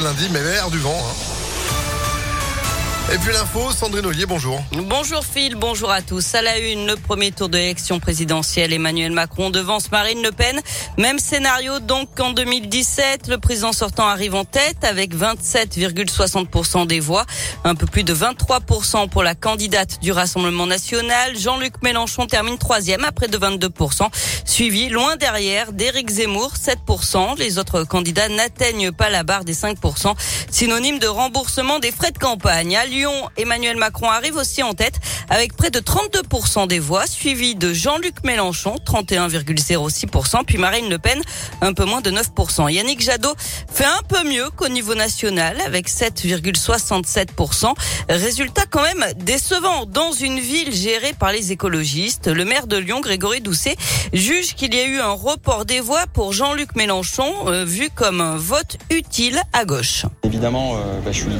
lundi, mais l'air du vent. hein. Et puis l'info, Sandrine Ollier, bonjour. Bonjour Phil, bonjour à tous. À la une, le premier tour de l'élection présidentielle, Emmanuel Macron devance Marine Le Pen. Même scénario donc qu'en 2017, le président sortant arrive en tête avec 27,60% des voix, un peu plus de 23% pour la candidate du Rassemblement national. Jean-Luc Mélenchon termine troisième à près de 22%, suivi loin derrière d'Éric Zemmour, 7%. Les autres candidats n'atteignent pas la barre des 5%, synonyme de remboursement des frais de campagne. Emmanuel Macron arrive aussi en tête avec près de 32% des voix, suivi de Jean-Luc Mélenchon, 31,06%, puis Marine Le Pen, un peu moins de 9%. Yannick Jadot fait un peu mieux qu'au niveau national avec 7,67%. Résultat quand même décevant dans une ville gérée par les écologistes. Le maire de Lyon, Grégory Doucet, juge qu'il y a eu un report des voix pour Jean-Luc Mélenchon, euh, vu comme un vote utile à gauche. Évidemment, euh, bah, je suis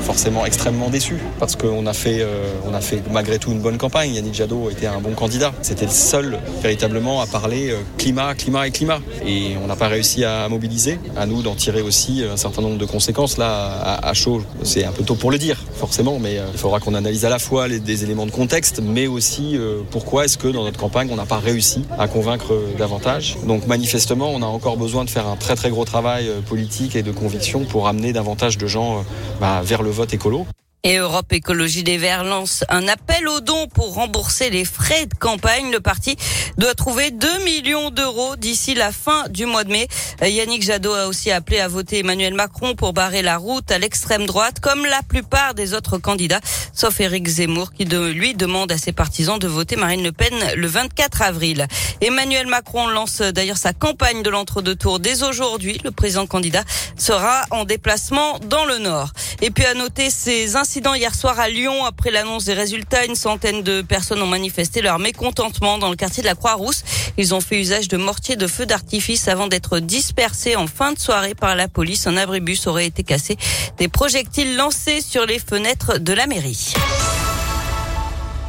forcément extrêmement déçu parce qu'on a fait, euh, on a fait malgré tout une bonne campagne. Yannick Jadot était un bon candidat. C'était le seul véritablement à parler euh, climat, climat et climat. Et on n'a pas réussi à mobiliser. À nous d'en tirer aussi un certain nombre de conséquences là à, chaud. C'est un peu tôt pour le dire, forcément, mais euh, il faudra qu'on analyse à la fois les, des éléments de contexte, mais aussi euh, pourquoi est-ce que dans notre campagne on n'a pas réussi à convaincre euh, davantage. Donc manifestement, on a encore besoin de faire un très très gros travail euh, politique et de conviction pour amener davantage de gens euh, bah, vers le vote écolo. Et Europe Écologie des Verts lance un appel aux dons pour rembourser les frais de campagne. Le parti doit trouver 2 millions d'euros d'ici la fin du mois de mai. Yannick Jadot a aussi appelé à voter Emmanuel Macron pour barrer la route à l'extrême droite, comme la plupart des autres candidats, sauf Éric Zemmour, qui lui demande à ses partisans de voter Marine Le Pen le 24 avril. Emmanuel Macron lance d'ailleurs sa campagne de l'entre-deux tours dès aujourd'hui. Le président candidat sera en déplacement dans le Nord. Et puis à noter ces incidents hier soir à Lyon après l'annonce des résultats. Une centaine de personnes ont manifesté leur mécontentement dans le quartier de la Croix-Rousse. Ils ont fait usage de mortiers de feux d'artifice avant d'être dispersés en fin de soirée par la police. Un abribus aurait été cassé. Des projectiles lancés sur les fenêtres de la mairie.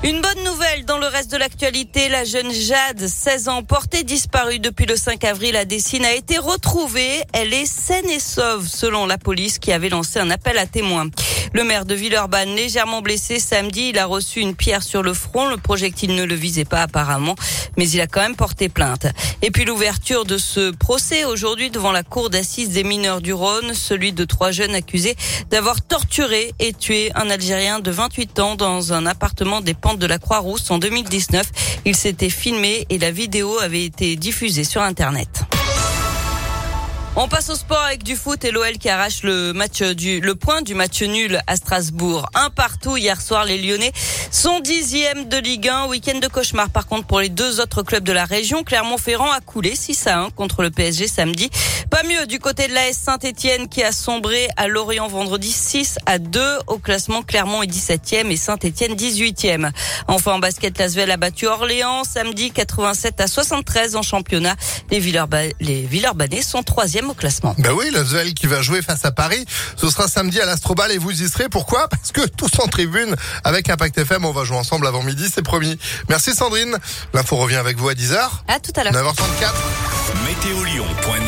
Une bonne nouvelle dans le reste de l'actualité, la jeune Jade, 16 ans, portée disparue depuis le 5 avril à Dessine, a été retrouvée. Elle est saine et sauve, selon la police qui avait lancé un appel à témoins. Le maire de Villeurbanne, légèrement blessé samedi, il a reçu une pierre sur le front. Le projectile ne le visait pas apparemment, mais il a quand même porté plainte. Et puis l'ouverture de ce procès aujourd'hui devant la cour d'assises des mineurs du Rhône, celui de trois jeunes accusés d'avoir torturé et tué un Algérien de 28 ans dans un appartement des pentes de la Croix-Rousse en 2019. Il s'était filmé et la vidéo avait été diffusée sur Internet. On passe au sport avec du foot et l'OL qui arrache le point du match nul à Strasbourg. Un partout hier soir, les Lyonnais sont dixième de Ligue 1. Week-end de cauchemar par contre pour les deux autres clubs de la région. Clermont-Ferrand a coulé 6 à 1 contre le PSG samedi. Pas mieux du côté de l'AS Saint-Etienne qui a sombré à Lorient vendredi 6 à 2 au classement. Clermont est 17e et Saint-Etienne 18e. Enfin en basket, Lasvel a battu Orléans samedi 87 à 73 en championnat. Les les Villeurbanais sont troisième au classement. Ben oui, l'Asvel qui va jouer face à Paris, ce sera samedi à l'Astrobal et vous y serez. Pourquoi? Parce que tous en tribune avec Impact FM, on va jouer ensemble avant midi, c'est promis. Merci Sandrine. L'info revient avec vous à 10h. À tout à l'heure. 9h34. Météolion.net